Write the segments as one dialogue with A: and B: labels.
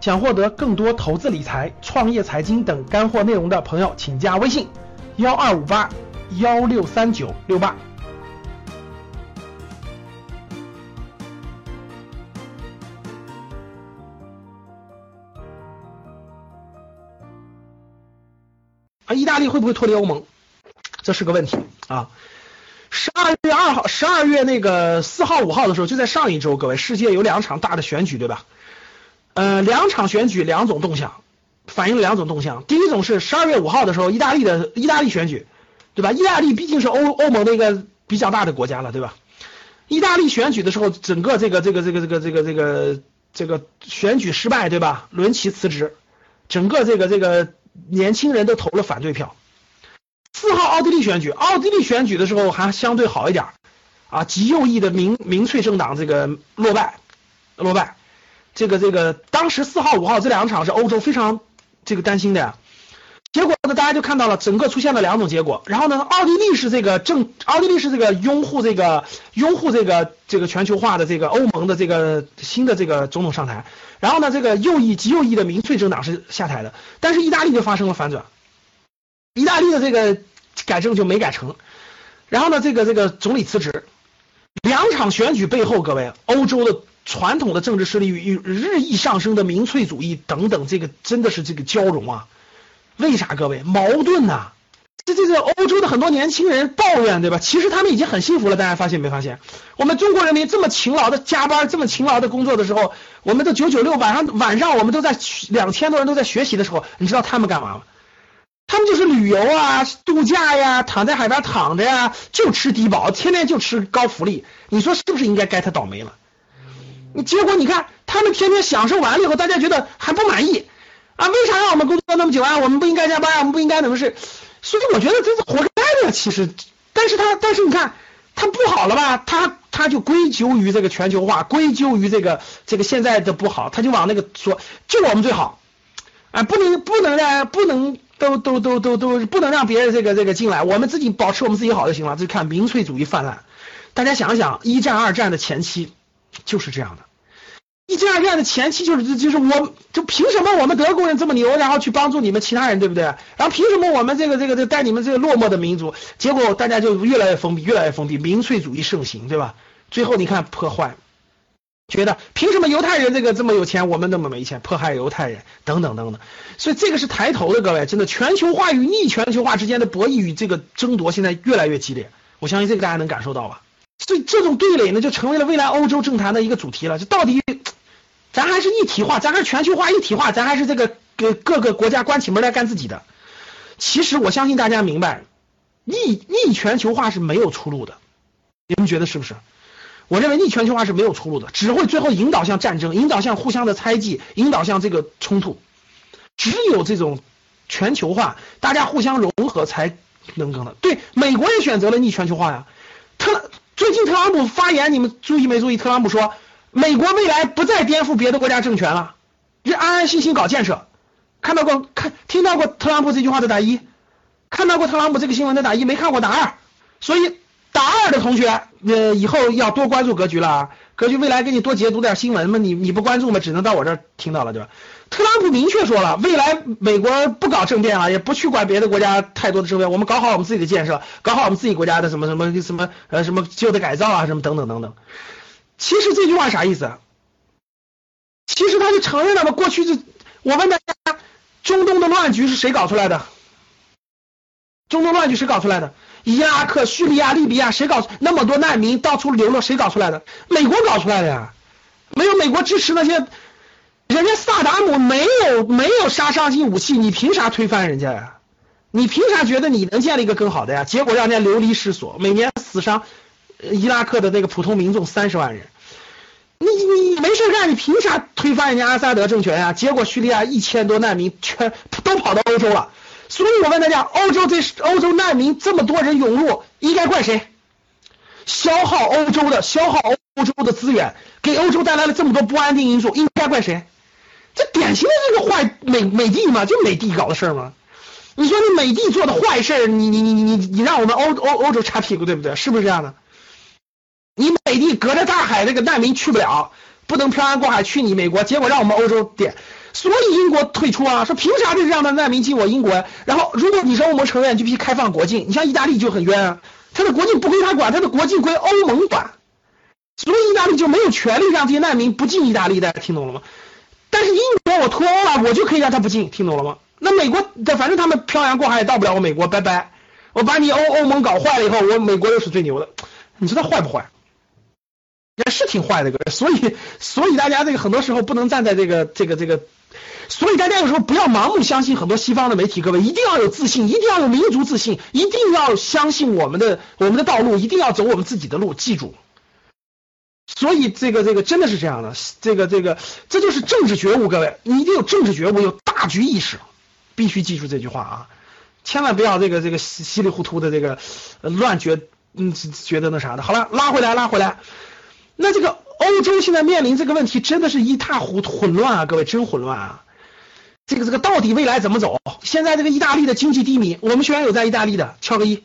A: 想获得更多投资理财、创业财经等干货内容的朋友，请加微信幺二五八幺六三九六八。啊，意大利会不会脱离欧盟？这是个问题啊。十二月二号、十二月那个四号、五号的时候，就在上一周，各位，世界有两场大的选举，对吧？呃，两场选举，两种动向，反映了两种动向。第一种是十二月五号的时候，意大利的意大利选举，对吧？意大利毕竟是欧欧盟的一个比较大的国家了，对吧？意大利选举的时候，整个这个这个这个这个这个这个这个选举失败，对吧？伦齐辞职，整个这个这个年轻人都投了反对票。四号奥地利选举，奥地利选举的时候还相对好一点啊，极右翼的民民粹政党这个落败，落败。这个这个，当时四号五号这两场是欧洲非常这个担心的呀。结果呢，大家就看到了整个出现了两种结果。然后呢，奥地利是这个正，奥地利是这个拥护这个拥护这个这个全球化的这个欧盟的这个新的这个总统上台。然后呢，这个右翼极右翼的民粹政党是下台的。但是意大利就发生了反转，意大利的这个改正就没改成。然后呢，这个这个总理辞职。两场选举背后，各位，欧洲的。传统的政治势力与日益上升的民粹主义等等，这个真的是这个交融啊？为啥各位矛盾呐？这这这欧洲的很多年轻人抱怨对吧？其实他们已经很幸福了，大家发现没发现？我们中国人民这么勤劳的加班，这么勤劳的工作的时候，我们都九九六，晚上晚上我们都在两千多人都在学习的时候，你知道他们干嘛吗？他们就是旅游啊、度假呀，躺在海边躺着呀，就吃低保，天天就吃高福利，你说是不是应该该他倒霉了？你结果你看，他们天天享受完了以后，大家觉得还不满意啊？为啥让我们工作那么久啊？我们不应该加班啊？我们不应该怎么是？所以我觉得这是活该的。其实，但是他但是你看，他不好了吧？他他就归咎于这个全球化，归咎于这个这个现在的不好，他就往那个说，就我们最好，啊，不能不能让不能都都都都都不能让别人这个这个进来，我们自己保持我们自己好就行了。就看民粹主义泛滥。大家想想，一战二战的前期。就是这样的，一战二战的前期就是就是我就凭什么我们德国人这么牛，然后去帮助你们其他人，对不对？然后凭什么我们这个这个这带你们这个落寞的民族？结果大家就越来越封闭，越来越封闭，民粹主义盛行，对吧？最后你看破坏，觉得凭什么犹太人这个这么有钱，我们那么没钱，迫害犹太人等等等等。所以这个是抬头的，各位，真的全球化与逆全球化之间的博弈与这个争夺现在越来越激烈，我相信这个大家能感受到吧？所以这种对垒呢，就成为了未来欧洲政坛的一个主题了。就到底，咱还是一体化，咱还是全球化一体化，咱还是这个给各个国家关起门来干自己的。其实我相信大家明白，逆逆全球化是没有出路的。你们觉得是不是？我认为逆全球化是没有出路的，只会最后引导向战争，引导向互相的猜忌，引导向这个冲突。只有这种全球化，大家互相融合才能更的。对，美国也选择了逆全球化呀，特。最近特朗普发言，你们注意没注意？特朗普说，美国未来不再颠覆别的国家政权了，就安安心心搞建设。看到过看听到过特朗普这句话的打一，看到过特朗普这个新闻的打一，没看过打二。所以打二的同学，呃，以后要多关注格局了。格局未来给你多解读点新闻嘛，你你不关注嘛，只能到我这听到了，对吧？特朗普明确说了，未来美国不搞政变了，也不去管别的国家太多的政变，我们搞好我们自己的建设，搞好我们自己国家的什么什么什么呃什么旧的改造啊，什么等等等等。其实这句话啥意思？其实他就承认了嘛，过去是我问大家，中东的乱局是谁搞出来的？中东乱局谁搞出来的？伊拉克、叙利亚、利比亚，谁搞那么多难民到处流落？谁搞出来的？美国搞出来的呀！没有美国支持那些，人家萨达姆没有没有杀伤性武器，你凭啥推翻人家呀？你凭啥觉得你能建立一个更好的呀？结果让人家流离失所，每年死伤伊拉克的那个普通民众三十万人。你你没事干，你凭啥推翻人家阿萨德政权呀？结果叙利亚一千多难民全都跑到欧洲了。所以我问大家，欧洲这欧洲难民这么多人涌入，应该怪谁？消耗欧洲的，消耗欧洲的资源，给欧洲带来了这么多不安定因素，应该怪谁？这典型的这个坏美美帝嘛，就美帝搞的事儿嘛。你说你美帝做的坏事，你你你你你你让我们欧欧欧洲擦屁股，对不对？是不是这样的？你美帝隔着大海，这个难民去不了，不能漂洋过海去你美国，结果让我们欧洲点。所以英国退出啊，说凭啥这让他难民进我英国呀？然后如果你是欧盟成员，就必须开放国境。你像意大利就很冤啊，他的国境不归他管，他的国境归欧盟管，所以意大利就没有权利让这些难民不进意大利的，听懂了吗？但是英国我脱欧了，我就可以让他不进，听懂了吗？那美国的，反正他们漂洋过海也到不了我美国，拜拜。我把你欧欧盟搞坏了以后，我美国又是最牛的。你说他坏不坏？也是挺坏的，所以所以大家这个很多时候不能站在这个这个这个，所以大家有时候不要盲目相信很多西方的媒体，各位一定要有自信，一定要有民族自信，一定要相信我们的我们的道路，一定要走我们自己的路，记住。所以这个这个真的是这样的，这个这个这就是政治觉悟，各位你一定有政治觉悟，有大局意识，必须记住这句话啊，千万不要这个这个稀稀里糊涂的这个乱觉嗯觉得那啥的。好了，拉回来拉回来。那这个欧洲现在面临这个问题，真的是一塌糊涂混乱啊！各位真混乱啊！这个这个到底未来怎么走？现在这个意大利的经济低迷，我们学员有在意大利的，敲个一。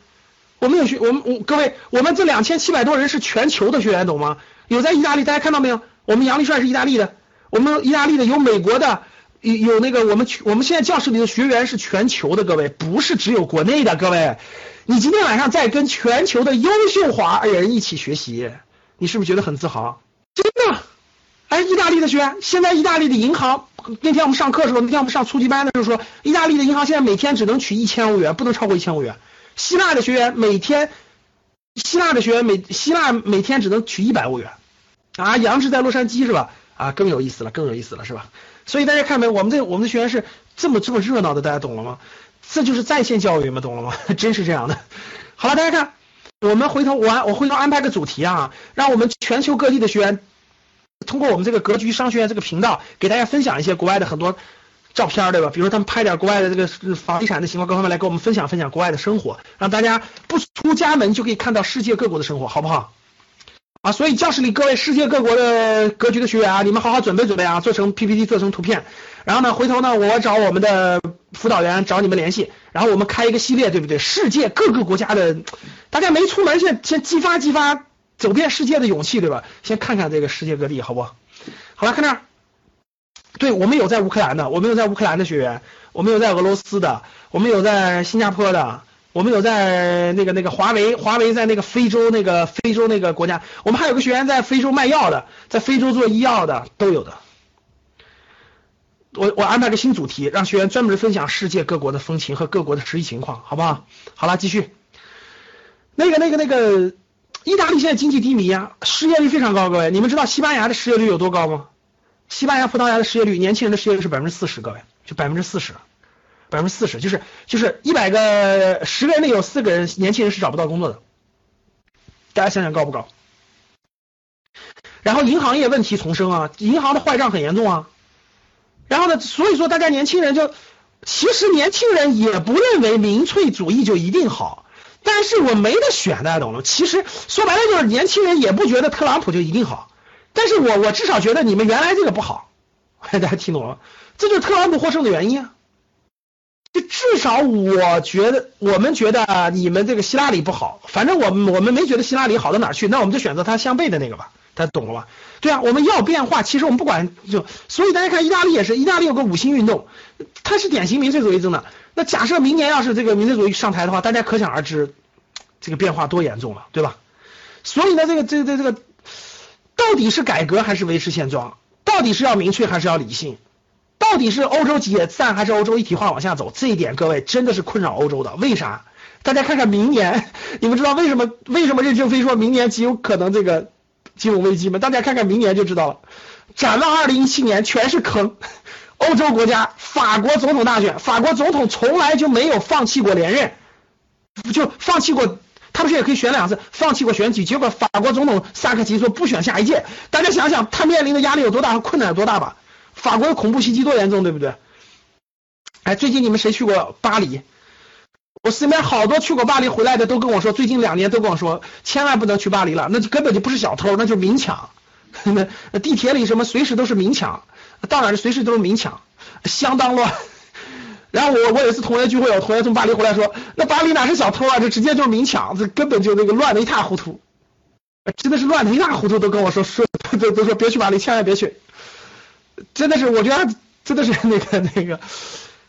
A: 我们有学，我们我各位，我们这两千七百多人是全球的学员，懂吗？有在意大利，大家看到没有？我们杨立帅是意大利的，我们意大利的有美国的，有有那个我们我们现在教室里的学员是全球的，各位不是只有国内的，各位，你今天晚上在跟全球的优秀华人一起学习。你是不是觉得很自豪？真的，哎，意大利的学员，现在意大利的银行，那天我们上课的时候，那天我们上初级班的时候说，意大利的银行现在每天只能取一千欧元，不能超过一千欧元。希腊的学员每天，希腊的学员每希腊每天只能取一百欧元。啊，杨志在洛杉矶是吧？啊，更有意思了，更有意思了是吧？所以大家看没，我们这我们的学员是这么这么热闹的，大家懂了吗？这就是在线教育吗？懂了吗？真是这样的。好了，大家看。我们回头我我回头安排个主题啊，让我们全球各地的学员通过我们这个格局商学院这个频道，给大家分享一些国外的很多照片，对吧？比如他们拍点国外的这个房地产的情况，各方面来跟我们分享分享国外的生活，让大家不出家门就可以看到世界各国的生活，好不好？啊，所以教室里各位世界各国的格局的学员啊，你们好好准备准备啊，做成 PPT，做成图片。然后呢，回头呢，我找我们的辅导员找你们联系，然后我们开一个系列，对不对？世界各个国家的，大家没出门，先先激发激发走遍世界的勇气，对吧？先看看这个世界各地，好不？好了，看这儿，对我们有在乌克兰的，我们有在乌克兰的学员，我们有在俄罗斯的，我们有在新加坡的，我们有在那个那个华为，华为在那个非洲那个非洲那个国家，我们还有个学员在非洲卖药的，在非洲做医药的，都有的。我我安排个新主题，让学员专门分享世界各国的风情和各国的实际情况，好不好？好了，继续。那个那个那个，意大利现在经济低迷啊，失业率非常高，各位，你们知道西班牙的失业率有多高吗？西班牙、葡萄牙的失业率，年轻人的失业率是百分之四十，各位，就百分之四十，百分之四十，就是就是一百个十个人里有四个人年轻人是找不到工作的，大家想想高不高？然后银行业问题丛生啊，银行的坏账很严重啊。然后呢？所以说，大家年轻人就，其实年轻人也不认为民粹主义就一定好，但是我没得选，大家懂了。其实说白了就是年轻人也不觉得特朗普就一定好，但是我我至少觉得你们原来这个不好，大家听懂了？这就是特朗普获胜的原因啊。就至少我觉得，我们觉得你们这个希拉里不好，反正我们我们没觉得希拉里好到哪去，那我们就选择他相悖的那个吧。他懂了吧？对啊，我们要变化。其实我们不管就，所以大家看意大利也是，意大利有个五星运动，它是典型民粹主义真的。那假设明年要是这个民粹主义上台的话，大家可想而知这个变化多严重了，对吧？所以呢，这个这这这个到底是改革还是维持现状？到底是要明确还是要理性？到底是欧洲解散还是欧洲一体化往下走？这一点各位真的是困扰欧洲的。为啥？大家看看明年，你们知道为什么？为什么任正非说明年极有可能这个？金融危机吗？大家看看明年就知道了。展望二零一七年全是坑。欧洲国家，法国总统大选，法国总统从来就没有放弃过连任，就放弃过，他不是也可以选两次，放弃过选举，结果法国总统萨科齐说不选下一届。大家想想，他面临的压力有多大和困难有多大吧？法国的恐怖袭击多严重，对不对？哎，最近你们谁去过巴黎？我身边好多去过巴黎回来的都跟我说，最近两年都跟我说，千万不能去巴黎了，那就根本就不是小偷，那就明抢。那 地铁里什么随时都是明抢，到哪随时都是明抢，相当乱。然后我我有一次同学聚会，我同学从巴黎回来说，那巴黎哪是小偷啊，这直接就是明抢，这根本就那个乱的一塌糊涂，真的是乱的一塌糊涂，都跟我说说都都说别去巴黎，千万别去。真的是，我觉得真的是那个 那个，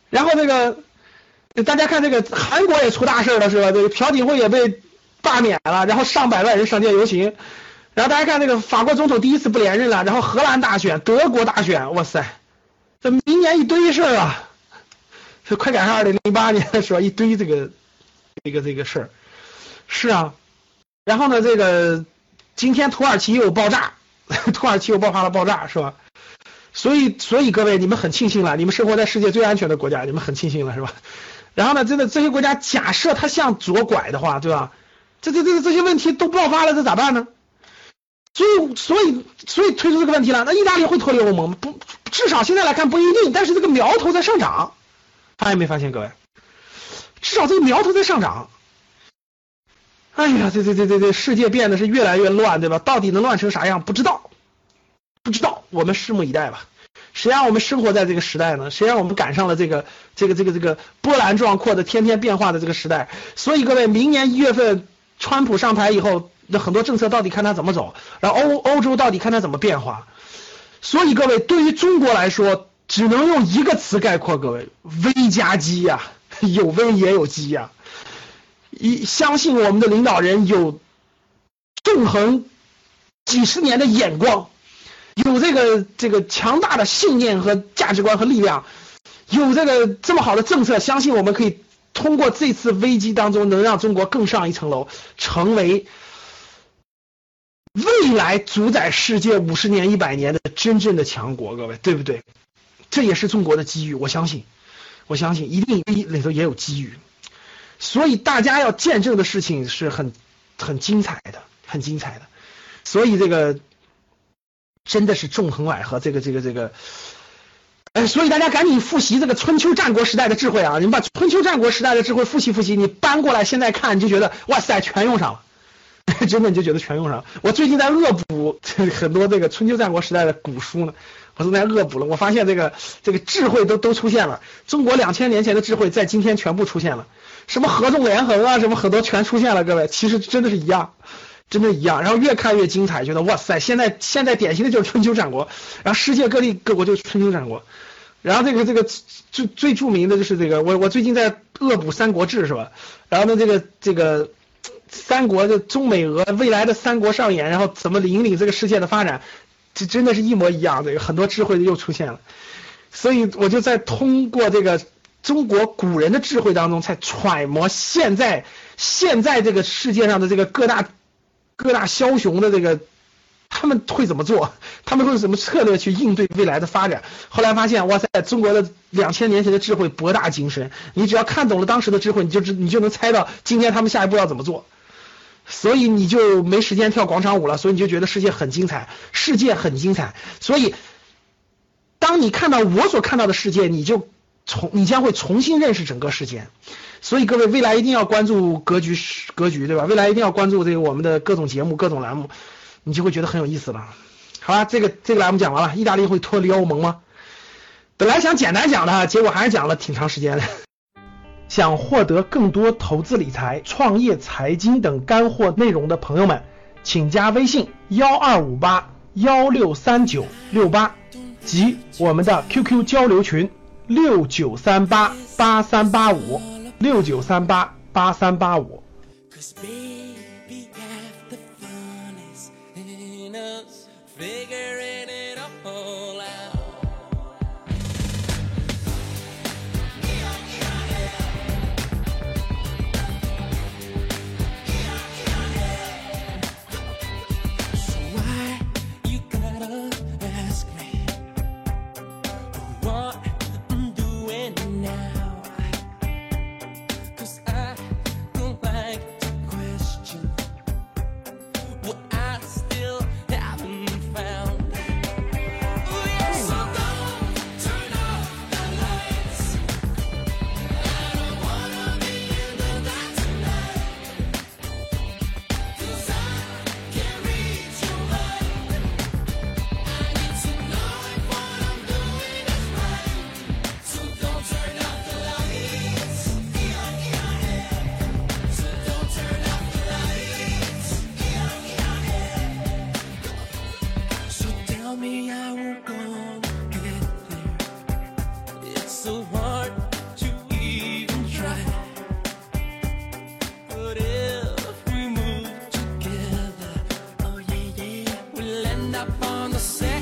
A: 然后那个大家看这个韩国也出大事了是吧？这个朴槿惠也被罢免了，然后上百万人上街游行。然后大家看那个法国总统第一次不连任了，然后荷兰大选、德国大选，哇塞，这明年一堆事儿啊！这快赶上二零零八年是吧？一堆这个这个这个事儿，是啊。然后呢，这个今天土耳其又爆炸，土耳其又爆发了爆炸是吧？所以所以各位你们很庆幸了，你们生活在世界最安全的国家，你们很庆幸了是吧？然后呢，真的这些国家假设它向左拐的话，对吧？这这这这些问题都爆发了，这咋办呢？所以，所以，所以推出这个问题了。那意大利会脱离欧盟吗？不，至少现在来看不一定。但是这个苗头在上涨，发现没发现，各位？至少这个苗头在上涨。哎呀，这这这这这世界变得是越来越乱，对吧？到底能乱成啥样？不知道，不知道。我们拭目以待吧。谁让我们生活在这个时代呢？谁让我们赶上了这个这个这个这个波澜壮阔的、天天变化的这个时代？所以，各位，明年一月份，川普上台以后。那很多政策到底看他怎么走，然后欧欧洲到底看他怎么变化，所以各位对于中国来说，只能用一个词概括，各位危加机呀，有危也有机呀，一相信我们的领导人有纵横几十年的眼光，有这个这个强大的信念和价值观和力量，有这个这么好的政策，相信我们可以通过这次危机当中，能让中国更上一层楼，成为。未来主宰世界五十年、一百年的真正的强国，各位对不对？这也是中国的机遇，我相信，我相信一定里头也有机遇。所以大家要见证的事情是很很精彩的，很精彩的。所以这个真的是纵横捭阖，这个这个这个，哎，所以大家赶紧复习这个春秋战国时代的智慧啊！你们把春秋战国时代的智慧复习复习，你搬过来现在看，你就觉得哇塞，全用上了。真的你就觉得全用上了。我最近在恶补很多这个春秋战国时代的古书呢，我都在恶补了。我发现这个这个智慧都都出现了，中国两千年前的智慧在今天全部出现了，什么合纵连横啊，什么很多全出现了。各位，其实真的是一样，真的一样。然后越看越精彩，觉得哇塞，现在现在典型的就是春秋战国，然后世界各地各国就是春秋战国。然后这个这个最最著名的就是这个，我我最近在恶补三国志是吧？然后呢这个这个。三国的中美俄未来的三国上演，然后怎么引领这个世界的发展，这真的是一模一样。这个很多智慧又出现了，所以我就在通过这个中国古人的智慧当中，才揣摩现在现在这个世界上的这个各大各大枭雄的这个他们会怎么做，他们会用什么策略去应对未来的发展。后来发现，哇塞，中国的两千年前的智慧博大精深，你只要看懂了当时的智慧，你就知你就能猜到今天他们下一步要怎么做。所以你就没时间跳广场舞了，所以你就觉得世界很精彩，世界很精彩。所以，当你看到我所看到的世界，你就重，你将会重新认识整个世界。所以各位，未来一定要关注格局，格局对吧？未来一定要关注这个我们的各种节目、各种栏目，你就会觉得很有意思了。好吧，这个这个栏目讲完了，意大利会脱离欧盟吗？本来想简单讲的，结果还是讲了挺长时间的。想获得更多投资理财、创业财经等干货内容的朋友们，请加微信幺二五八幺六三九六八及我们的 QQ 交流群六九三八八三八五六九三八八三八五。
B: up on the set.